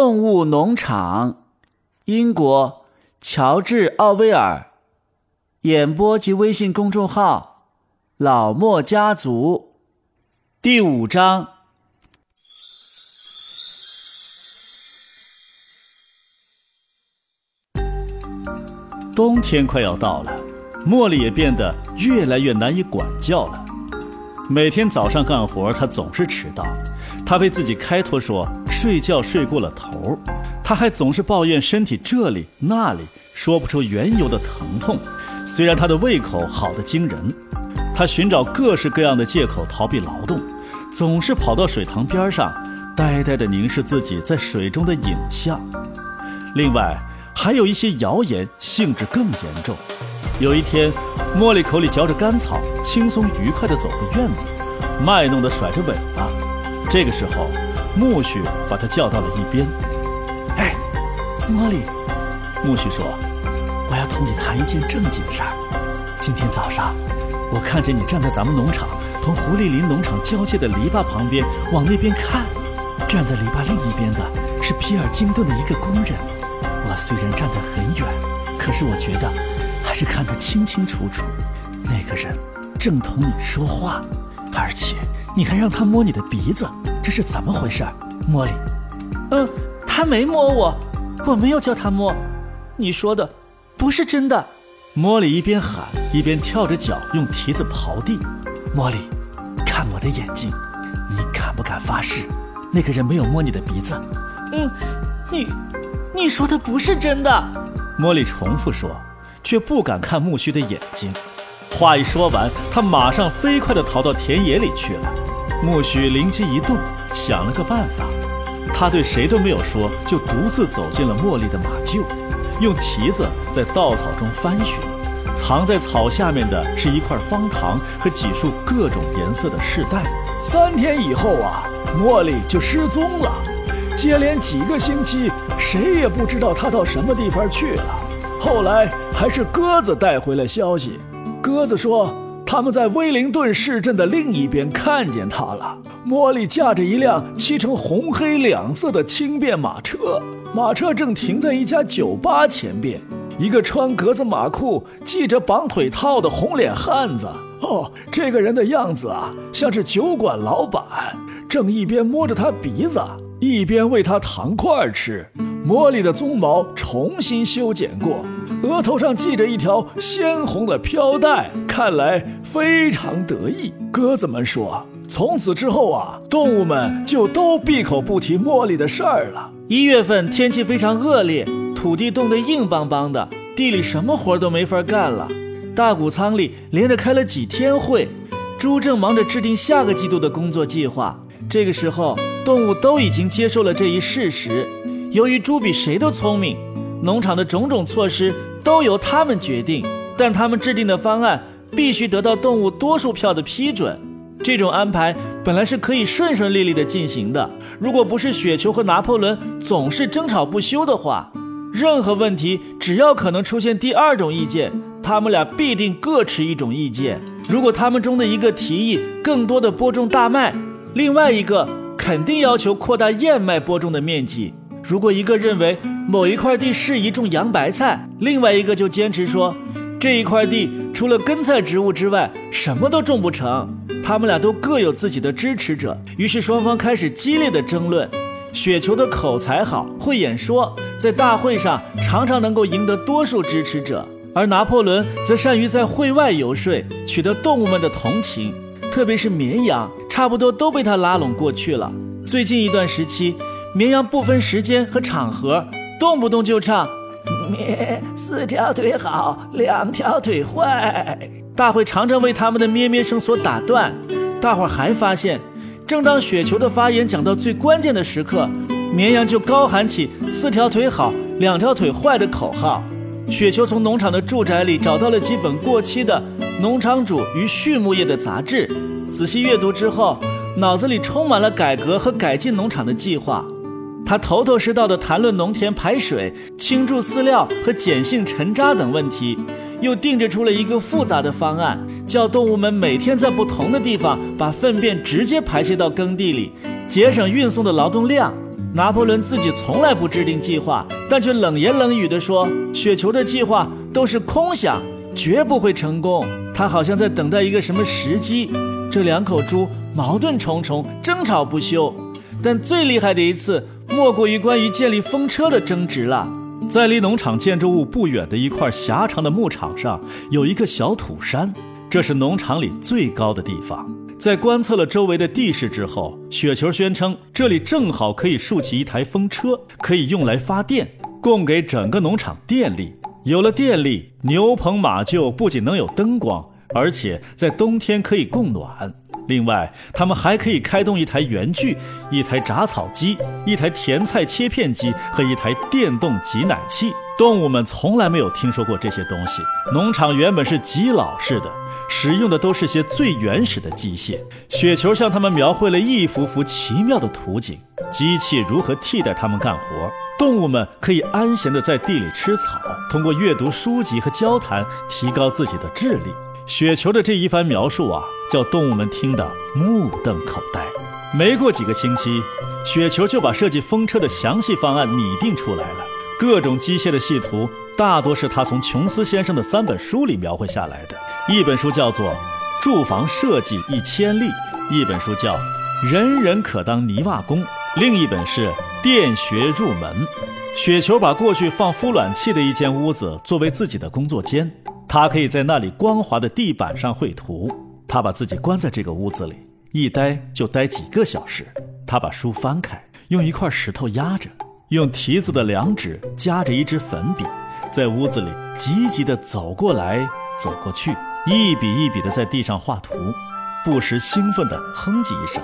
动物农场，英国，乔治·奥威尔，演播及微信公众号“老莫家族”，第五章。冬天快要到了，茉莉也变得越来越难以管教了。每天早上干活，她总是迟到。她为自己开脱说睡觉睡过了头，他还总是抱怨身体这里那里说不出缘由的疼痛。虽然他的胃口好得惊人，他寻找各式各样的借口逃避劳动，总是跑到水塘边上，呆呆地凝视自己在水中的影像。另外，还有一些谣言性质更严重。有一天，茉莉口里嚼着干草，轻松愉快地走回院子，卖弄地甩着尾巴。这个时候，苜蓿把他叫到了一边。“哎，茉莉。”苜蓿说，“我要同你谈一件正经事儿。今天早上，我看见你站在咱们农场同狐狸林农场交界的篱笆旁边，往那边看。站在篱笆另一边的是皮尔金顿的一个工人。”我虽然站得很远，可是我觉得还是看得清清楚楚。那个人正同你说话，而且你还让他摸你的鼻子，这是怎么回事，茉莉？嗯，他没摸我，我没有叫他摸。你说的不是真的。茉莉一边喊一边跳着脚用蹄子刨地。茉莉，看我的眼睛，你敢不敢发誓，那个人没有摸你的鼻子？嗯，你。你说的不是真的，茉莉重复说，却不敢看木须的眼睛。话一说完，他马上飞快地逃到田野里去了。木须灵机一动，想了个办法，他对谁都没有说，就独自走进了茉莉的马厩，用蹄子在稻草中翻寻。藏在草下面的是一块方糖和几束各种颜色的饰带。三天以后啊，茉莉就失踪了。接连几个星期，谁也不知道她到什么地方去了。后来还是鸽子带回了消息，鸽子说他们在威灵顿市镇的另一边看见他了。茉莉驾着一辆漆成红黑两色的轻便马车，马车正停在一家酒吧前边。一个穿格子马裤、系着绑腿套的红脸汉子，哦，这个人的样子啊，像是酒馆老板，正一边摸着他鼻子。一边喂他糖块吃，茉莉的鬃毛重新修剪过，额头上系着一条鲜红的飘带，看来非常得意。鸽子们说，从此之后啊，动物们就都闭口不提茉莉的事儿了。一月份天气非常恶劣，土地冻得硬邦邦的，地里什么活都没法干了。大谷仓里连着开了几天会，猪正忙着制定下个季度的工作计划。这个时候。动物都已经接受了这一事实。由于猪比谁都聪明，农场的种种措施都由他们决定，但他们制定的方案必须得到动物多数票的批准。这种安排本来是可以顺顺利利地进行的，如果不是雪球和拿破仑总是争吵不休的话，任何问题只要可能出现第二种意见，他们俩必定各持一种意见。如果他们中的一个提议更多的播种大麦，另外一个。肯定要求扩大燕麦播种的面积。如果一个认为某一块地适宜种洋白菜，另外一个就坚持说这一块地除了根菜植物之外什么都种不成。他们俩都各有自己的支持者，于是双方开始激烈的争论。雪球的口才好，会演说，在大会上常常能够赢得多数支持者，而拿破仑则善于在会外游说，取得动物们的同情。特别是绵羊，差不多都被他拉拢过去了。最近一段时期，绵羊不分时间和场合，动不动就唱“咩，四条腿好，两条腿坏”。大会常常为他们的咩咩声所打断。大伙还发现，正当雪球的发言讲到最关键的时刻，绵羊就高喊起“四条腿好，两条腿坏”的口号。雪球从农场的住宅里找到了几本过期的农场主与畜牧业的杂志，仔细阅读之后，脑子里充满了改革和改进农场的计划。他头头是道地谈论农田排水、倾注饲料和碱性沉渣等问题，又定制出了一个复杂的方案，叫动物们每天在不同的地方把粪便直接排泄到耕地里，节省运送的劳动量。拿破仑自己从来不制定计划，但却冷言冷语地说：“雪球的计划都是空想，绝不会成功。”他好像在等待一个什么时机。这两口猪矛盾重重，争吵不休。但最厉害的一次，莫过于关于建立风车的争执了。在离农场建筑物不远的一块狭长的牧场上，有一个小土山，这是农场里最高的地方。在观测了周围的地势之后，雪球宣称这里正好可以竖起一台风车，可以用来发电，供给整个农场电力。有了电力，牛棚马厩不仅能有灯光，而且在冬天可以供暖。另外，他们还可以开动一台圆锯、一台铡草机、一台甜菜切片机和一台电动挤奶器。动物们从来没有听说过这些东西。农场原本是极老式的，使用的都是些最原始的机械。雪球向他们描绘了一幅幅奇妙的图景：机器如何替代他们干活，动物们可以安闲地在地里吃草，通过阅读书籍和交谈提高自己的智力。雪球的这一番描述啊。叫动物们听得目瞪口呆。没过几个星期，雪球就把设计风车的详细方案拟定出来了。各种机械的细图大多是他从琼斯先生的三本书里描绘下来的。一本书叫做《住房设计一千例》，一本书叫《人人可当泥瓦工》，另一本是《电学入门》。雪球把过去放孵卵器的一间屋子作为自己的工作间，他可以在那里光滑的地板上绘图。他把自己关在这个屋子里，一待就待几个小时。他把书翻开，用一块石头压着，用蹄子的两指夹着一支粉笔，在屋子里急急地走过来走过去，一笔一笔地在地上画图，不时兴奋地哼唧一声。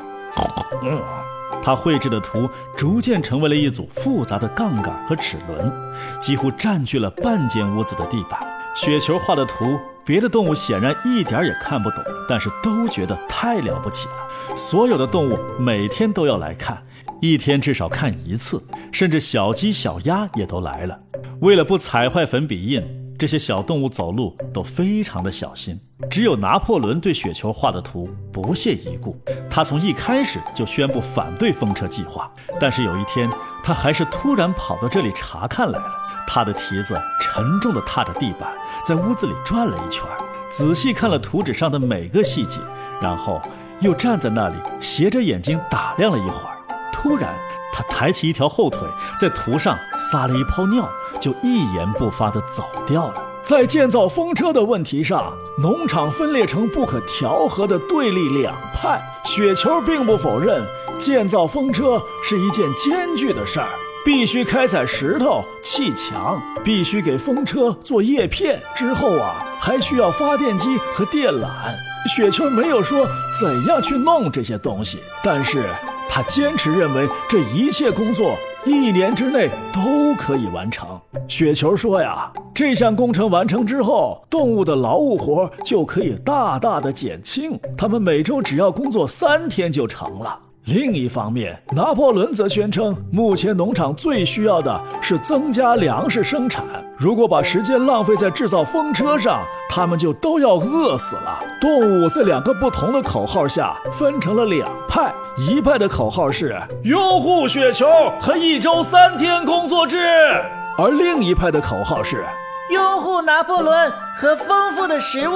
他绘制的图逐渐成为了一组复杂的杠杆和齿轮，几乎占据了半间屋子的地板。雪球画的图。别的动物显然一点也看不懂，但是都觉得太了不起了。所有的动物每天都要来看，一天至少看一次，甚至小鸡、小鸭也都来了。为了不踩坏粉笔印，这些小动物走路都非常的小心。只有拿破仑对雪球画的图不屑一顾，他从一开始就宣布反对风车计划。但是有一天，他还是突然跑到这里查看来了。他的蹄子沉重地踏着地板，在屋子里转了一圈，仔细看了图纸上的每个细节，然后又站在那里斜着眼睛打量了一会儿。突然，他抬起一条后腿，在图上撒了一泡尿，就一言不发地走掉了。在建造风车的问题上，农场分裂成不可调和的对立两派。雪球并不否认建造风车是一件艰巨的事儿。必须开采石头砌墙，必须给风车做叶片，之后啊，还需要发电机和电缆。雪球没有说怎样去弄这些东西，但是他坚持认为这一切工作一年之内都可以完成。雪球说呀，这项工程完成之后，动物的劳务活就可以大大的减轻，他们每周只要工作三天就成了。另一方面，拿破仑则宣称，目前农场最需要的是增加粮食生产。如果把时间浪费在制造风车上，他们就都要饿死了。动物在两个不同的口号下分成了两派：一派的口号是拥护雪球和一周三天工作制，而另一派的口号是拥护拿破仑和丰富的食物。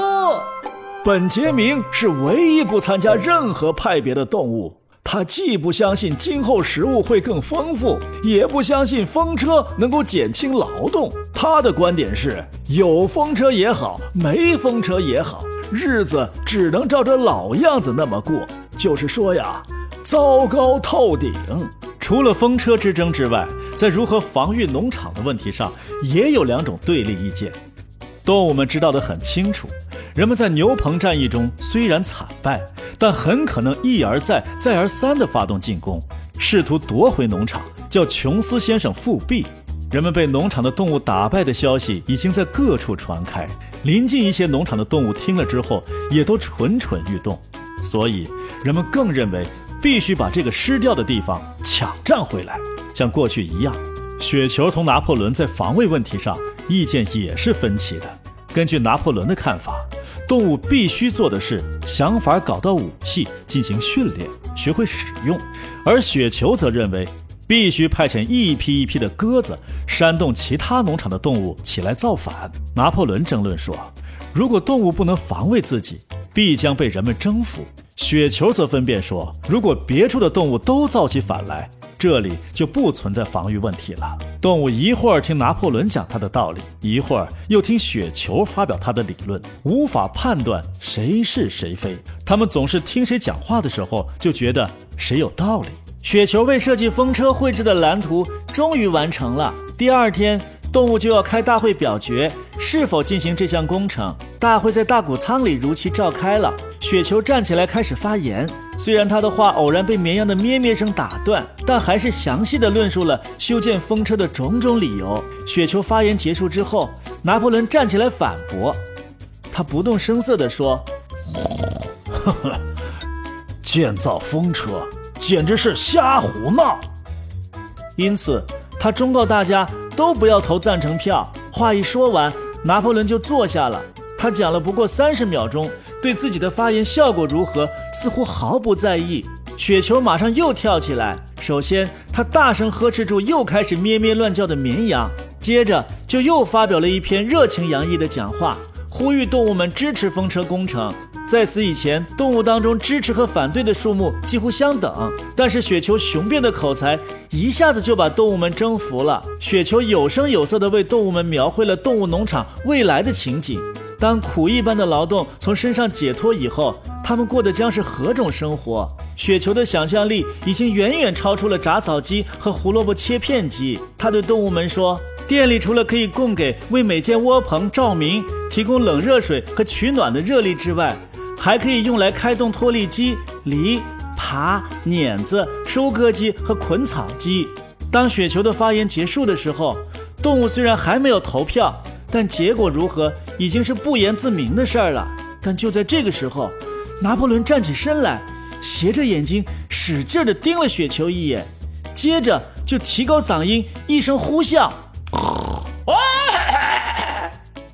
本杰明是唯一不参加任何派别的动物。他既不相信今后食物会更丰富，也不相信风车能够减轻劳动。他的观点是：有风车也好，没风车也好，日子只能照着老样子那么过。就是说呀，糟糕透顶。除了风车之争之外，在如何防御农场的问题上，也有两种对立意见。动物们知道得很清楚，人们在牛棚战役中虽然惨败。但很可能一而再、再而三地发动进攻，试图夺回农场，叫琼斯先生复辟。人们被农场的动物打败的消息已经在各处传开，临近一些农场的动物听了之后，也都蠢蠢欲动。所以，人们更认为必须把这个失掉的地方抢占回来。像过去一样，雪球同拿破仑在防卫问题上意见也是分歧的。根据拿破仑的看法。动物必须做的是想法搞到武器进行训练，学会使用；而雪球则认为，必须派遣一批一批的鸽子煽动其他农场的动物起来造反。拿破仑争论说，如果动物不能防卫自己，必将被人们征服。雪球则分辨说，如果别处的动物都造起反来，这里就不存在防御问题了。动物一会儿听拿破仑讲他的道理，一会儿又听雪球发表他的理论，无法判断谁是谁非。他们总是听谁讲话的时候，就觉得谁有道理。雪球为设计风车绘制的蓝图终于完成了。第二天，动物就要开大会表决是否进行这项工程。大会在大谷仓里如期召开了。雪球站起来开始发言，虽然他的话偶然被绵羊的咩咩声打断，但还是详细的论述了修建风车的种种理由。雪球发言结束之后，拿破仑站起来反驳，他不动声色地说：“呵呵，建造风车。”简直是瞎胡闹！因此，他忠告大家都不要投赞成票。话一说完，拿破仑就坐下了。他讲了不过三十秒钟，对自己的发言效果如何似乎毫不在意。雪球马上又跳起来，首先他大声呵斥住又开始咩咩乱叫的绵羊，接着就又发表了一篇热情洋溢的讲话，呼吁动物们支持风车工程。在此以前，动物当中支持和反对的数目几乎相等，但是雪球雄辩的口才一下子就把动物们征服了。雪球有声有色地为动物们描绘了动物农场未来的情景。当苦役般的劳动从身上解脱以后，他们过的将是何种生活？雪球的想象力已经远远超出了铡草机和胡萝卜切片机。他对动物们说：“店里除了可以供给为每间窝棚照明、提供冷热水和取暖的热力之外，还可以用来开动脱粒机、犁、耙、碾子、收割机和捆草机。当雪球的发言结束的时候，动物虽然还没有投票，但结果如何已经是不言自明的事儿了。但就在这个时候，拿破仑站起身来，斜着眼睛使劲地盯了雪球一眼，接着就提高嗓音，一声呼啸。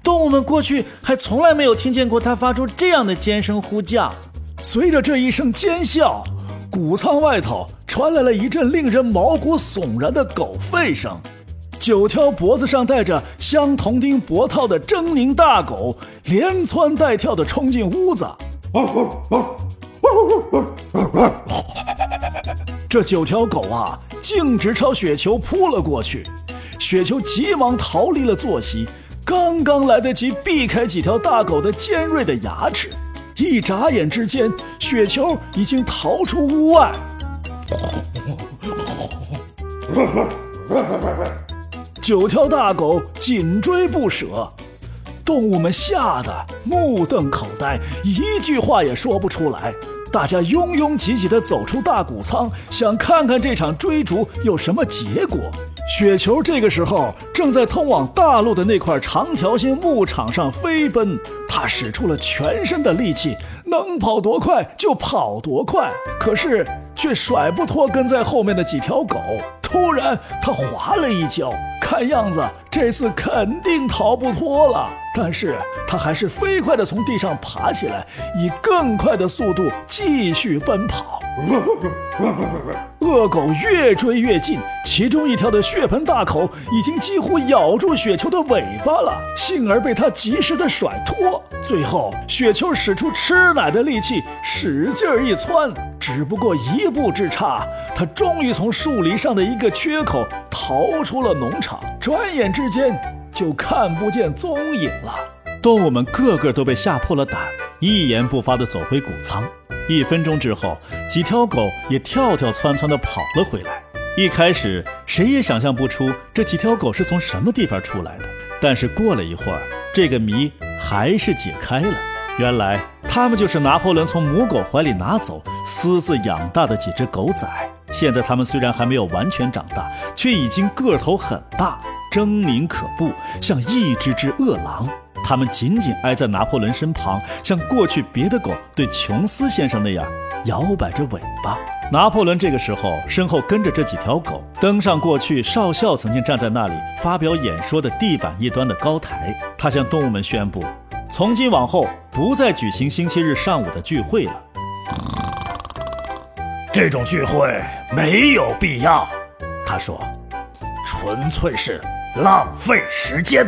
动物们过去还从来没有听见过他发出这样的尖声呼叫。随着这一声尖啸，谷仓外头传来了一阵令人毛骨悚然的狗吠声。九条脖子上戴着镶铜钉脖套的狰狞大狗连窜带跳地冲进屋子。这九条狗啊，径直朝雪球扑了过去。雪球急忙逃离了坐席。刚刚来得及避开几条大狗的尖锐的牙齿，一眨眼之间，雪球已经逃出屋外。九条大狗紧追不舍，动物们吓得目瞪口呆，一句话也说不出来。大家拥拥挤挤地走出大谷仓，想看看这场追逐有什么结果。雪球这个时候正在通往大陆的那块长条形牧场上飞奔，他使出了全身的力气，能跑多快就跑多快，可是却甩不脱跟在后面的几条狗。突然，他滑了一跤，看样子这次肯定逃不脱了。但是他还是飞快地从地上爬起来，以更快的速度继续奔跑。恶狗越追越近，其中一条的血盆大口已经几乎咬住雪球的尾巴了，幸而被他及时的甩脱。最后，雪球使出吃奶的力气，使劲一窜，只不过一步之差，他终于从树篱上的一个缺口逃出了农场，转眼之间就看不见踪影了。动物们个个都被吓破了胆，一言不发地走回谷仓。一分钟之后，几条狗也跳跳窜窜地跑了回来。一开始，谁也想象不出这几条狗是从什么地方出来的。但是过了一会儿，这个谜还是解开了。原来，它们就是拿破仑从母狗怀里拿走、私自养大的几只狗仔。现在，它们虽然还没有完全长大，却已经个头很大，狰狞可怖，像一只只饿狼。他们紧紧挨在拿破仑身旁，像过去别的狗对琼斯先生那样摇摆着尾巴。拿破仑这个时候身后跟着这几条狗，登上过去少校曾经站在那里发表演说的地板一端的高台。他向动物们宣布，从今往后不再举行星期日上午的聚会了。这种聚会没有必要。他说：“纯粹是浪费时间。”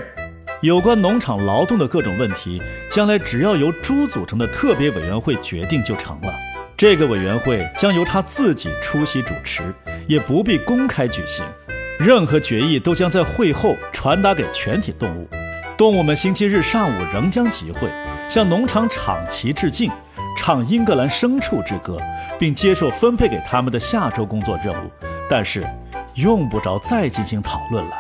有关农场劳动的各种问题，将来只要由猪组成的特别委员会决定就成了。这个委员会将由他自己出席主持，也不必公开举行。任何决议都将在会后传达给全体动物。动物们星期日上午仍将集会，向农场场旗致敬，唱英格兰牲畜之歌，并接受分配给他们的下周工作任务。但是，用不着再进行讨论了。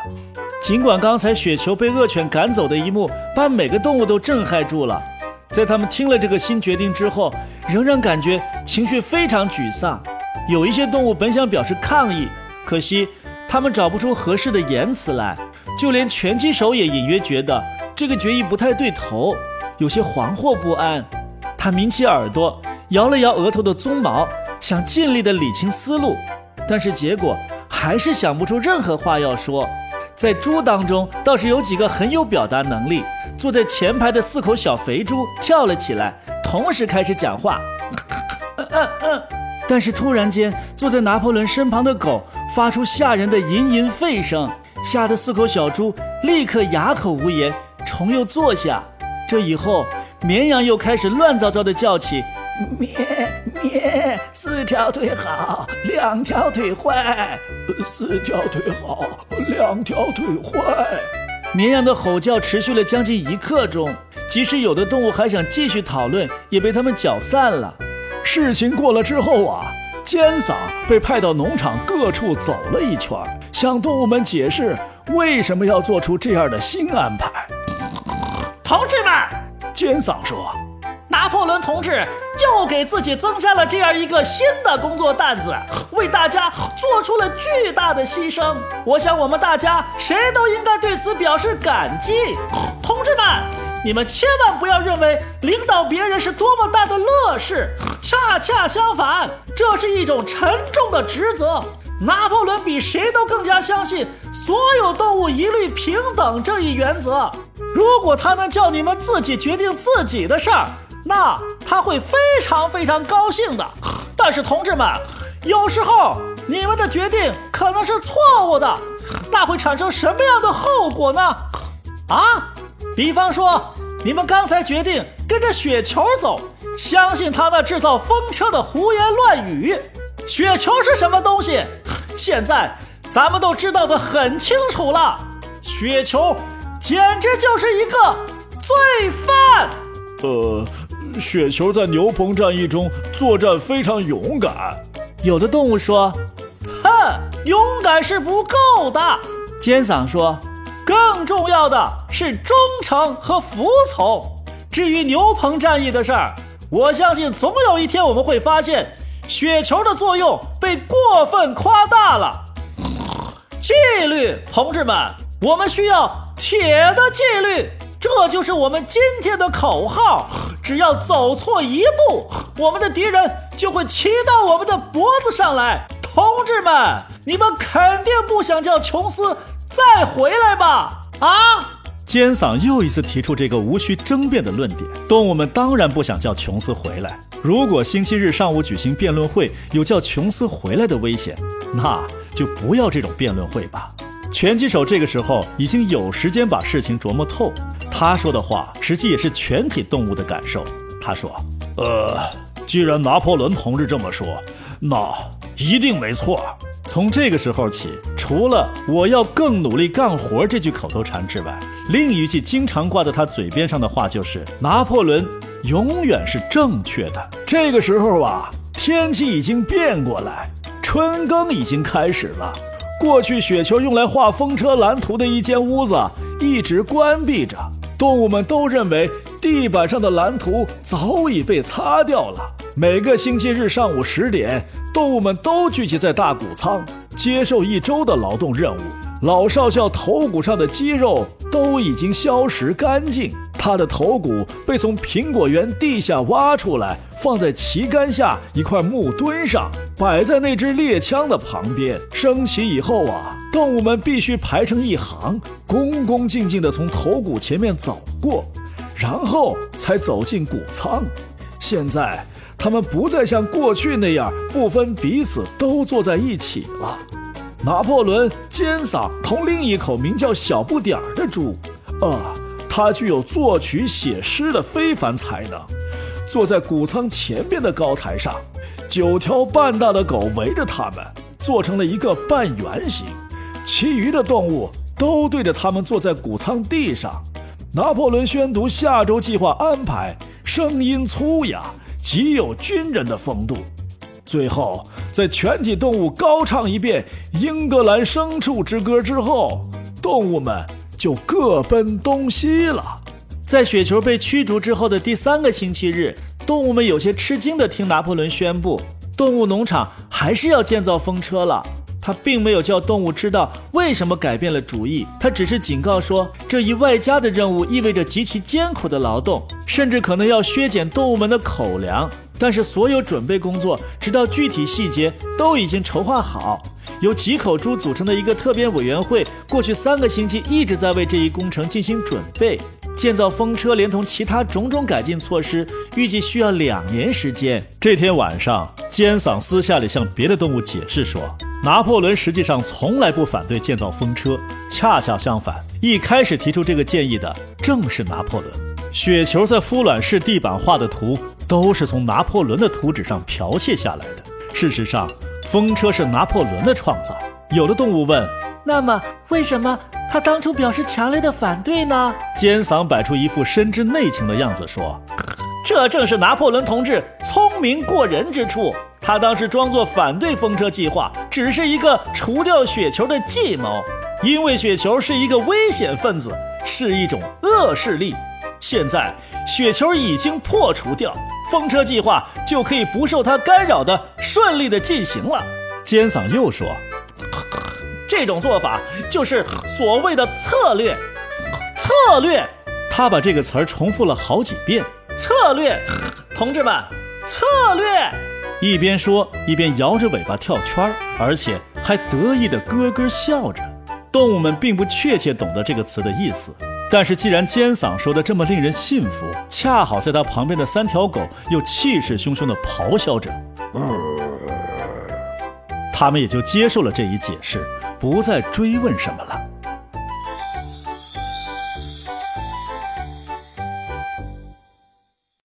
尽管刚才雪球被恶犬赶走的一幕把每个动物都震撼住了，在他们听了这个新决定之后，仍然感觉情绪非常沮丧。有一些动物本想表示抗议，可惜他们找不出合适的言辞来。就连拳击手也隐约觉得这个决议不太对头，有些惶惑不安。他抿起耳朵，摇了摇额头的鬃毛，想尽力的理清思路，但是结果还是想不出任何话要说。在猪当中，倒是有几个很有表达能力。坐在前排的四口小肥猪跳了起来，同时开始讲话。嗯嗯。但是突然间，坐在拿破仑身旁的狗发出吓人的吟吟吠声，吓得四口小猪立刻哑口无言，重又坐下。这以后，绵羊又开始乱糟糟的叫起。咩咩，四条腿好，两条腿坏。四条腿好，两条腿坏。绵羊的吼叫持续了将近一刻钟，即使有的动物还想继续讨论，也被他们搅散了。事情过了之后啊，尖嗓被派到农场各处走了一圈，向动物们解释为什么要做出这样的新安排。同志们，尖嗓说。拿破仑同志又给自己增加了这样一个新的工作担子，为大家做出了巨大的牺牲。我想，我们大家谁都应该对此表示感激。同志们，你们千万不要认为领导别人是多么大的乐事，恰恰相反，这是一种沉重的职责。拿破仑比谁都更加相信所有动物一律平等这一原则。如果他能叫你们自己决定自己的事儿，那他会非常非常高兴的，但是同志们，有时候你们的决定可能是错误的，那会产生什么样的后果呢？啊，比方说，你们刚才决定跟着雪球走，相信他那制造风车的胡言乱语。雪球是什么东西？现在咱们都知道的很清楚了，雪球简直就是一个罪犯。呃。雪球在牛棚战役中作战非常勇敢，有的动物说：“哼，勇敢是不够的。”尖嗓说：“更重要的是忠诚和服从。至于牛棚战役的事儿，我相信总有一天我们会发现，雪球的作用被过分夸大了。纪律，同志们，我们需要铁的纪律。”这就是我们今天的口号。只要走错一步，我们的敌人就会骑到我们的脖子上来。同志们，你们肯定不想叫琼斯再回来吧？啊！尖嗓又一次提出这个无需争辩的论点。动物们当然不想叫琼斯回来。如果星期日上午举行辩论会有叫琼斯回来的危险，那就不要这种辩论会吧。拳击手这个时候已经有时间把事情琢磨透，他说的话实际也是全体动物的感受。他说：“呃，既然拿破仑同志这么说，那一定没错。”从这个时候起，除了“我要更努力干活”这句口头禅之外，另一句经常挂在他嘴边上的话就是：“拿破仑永远是正确的。”这个时候啊，天气已经变过来，春耕已经开始了。过去雪球用来画风车蓝图的一间屋子一直关闭着，动物们都认为地板上的蓝图早已被擦掉了。每个星期日上午十点，动物们都聚集在大谷仓，接受一周的劳动任务。老少校头骨上的肌肉都已经消失干净，他的头骨被从苹果园地下挖出来。放在旗杆下一块木墩上，摆在那支猎枪的旁边。升起以后啊，动物们必须排成一行，恭恭敬敬地从头骨前面走过，然后才走进谷仓。现在，他们不再像过去那样不分彼此都坐在一起了。拿破仑尖嗓同另一口名叫小不点儿的猪，啊，他具有作曲写诗的非凡才能。坐在谷仓前边的高台上，九条半大的狗围着他们，做成了一个半圆形。其余的动物都对着他们坐在谷仓地上。拿破仑宣读下周计划安排，声音粗哑，极有军人的风度。最后，在全体动物高唱一遍《英格兰牲畜之歌》之后，动物们就各奔东西了。在雪球被驱逐之后的第三个星期日，动物们有些吃惊地听拿破仑宣布，动物农场还是要建造风车了。他并没有叫动物知道为什么改变了主意，他只是警告说，这一外加的任务意味着极其艰苦的劳动，甚至可能要削减动物们的口粮。但是所有准备工作，直到具体细节都已经筹划好。由几口猪组成的一个特别委员会，过去三个星期一直在为这一工程进行准备。建造风车，连同其他种种改进措施，预计需要两年时间。这天晚上，尖嗓私下里向别的动物解释说，拿破仑实际上从来不反对建造风车，恰恰相反，一开始提出这个建议的正是拿破仑。雪球在孵卵室地板画的图，都是从拿破仑的图纸上剽窃下来的。事实上，风车是拿破仑的创造。有的动物问：“那么，为什么他当初表示强烈的反对呢？”尖嗓摆出一副深知内情的样子说：“这正是拿破仑同志聪明过人之处。他当时装作反对风车计划，只是一个除掉雪球的计谋，因为雪球是一个危险分子，是一种恶势力。现在雪球已经破除掉。”风车计划就可以不受它干扰的顺利的进行了。尖嗓又说：“这种做法就是所谓的策略。策略。”他把这个词儿重复了好几遍。策略，同志们，策略。一边说一边摇着尾巴跳圈，而且还得意的咯咯笑着。动物们并不确切懂得这个词的意思。但是，既然尖嗓说的这么令人信服，恰好在他旁边的三条狗又气势汹汹的咆哮着，他们也就接受了这一解释，不再追问什么了。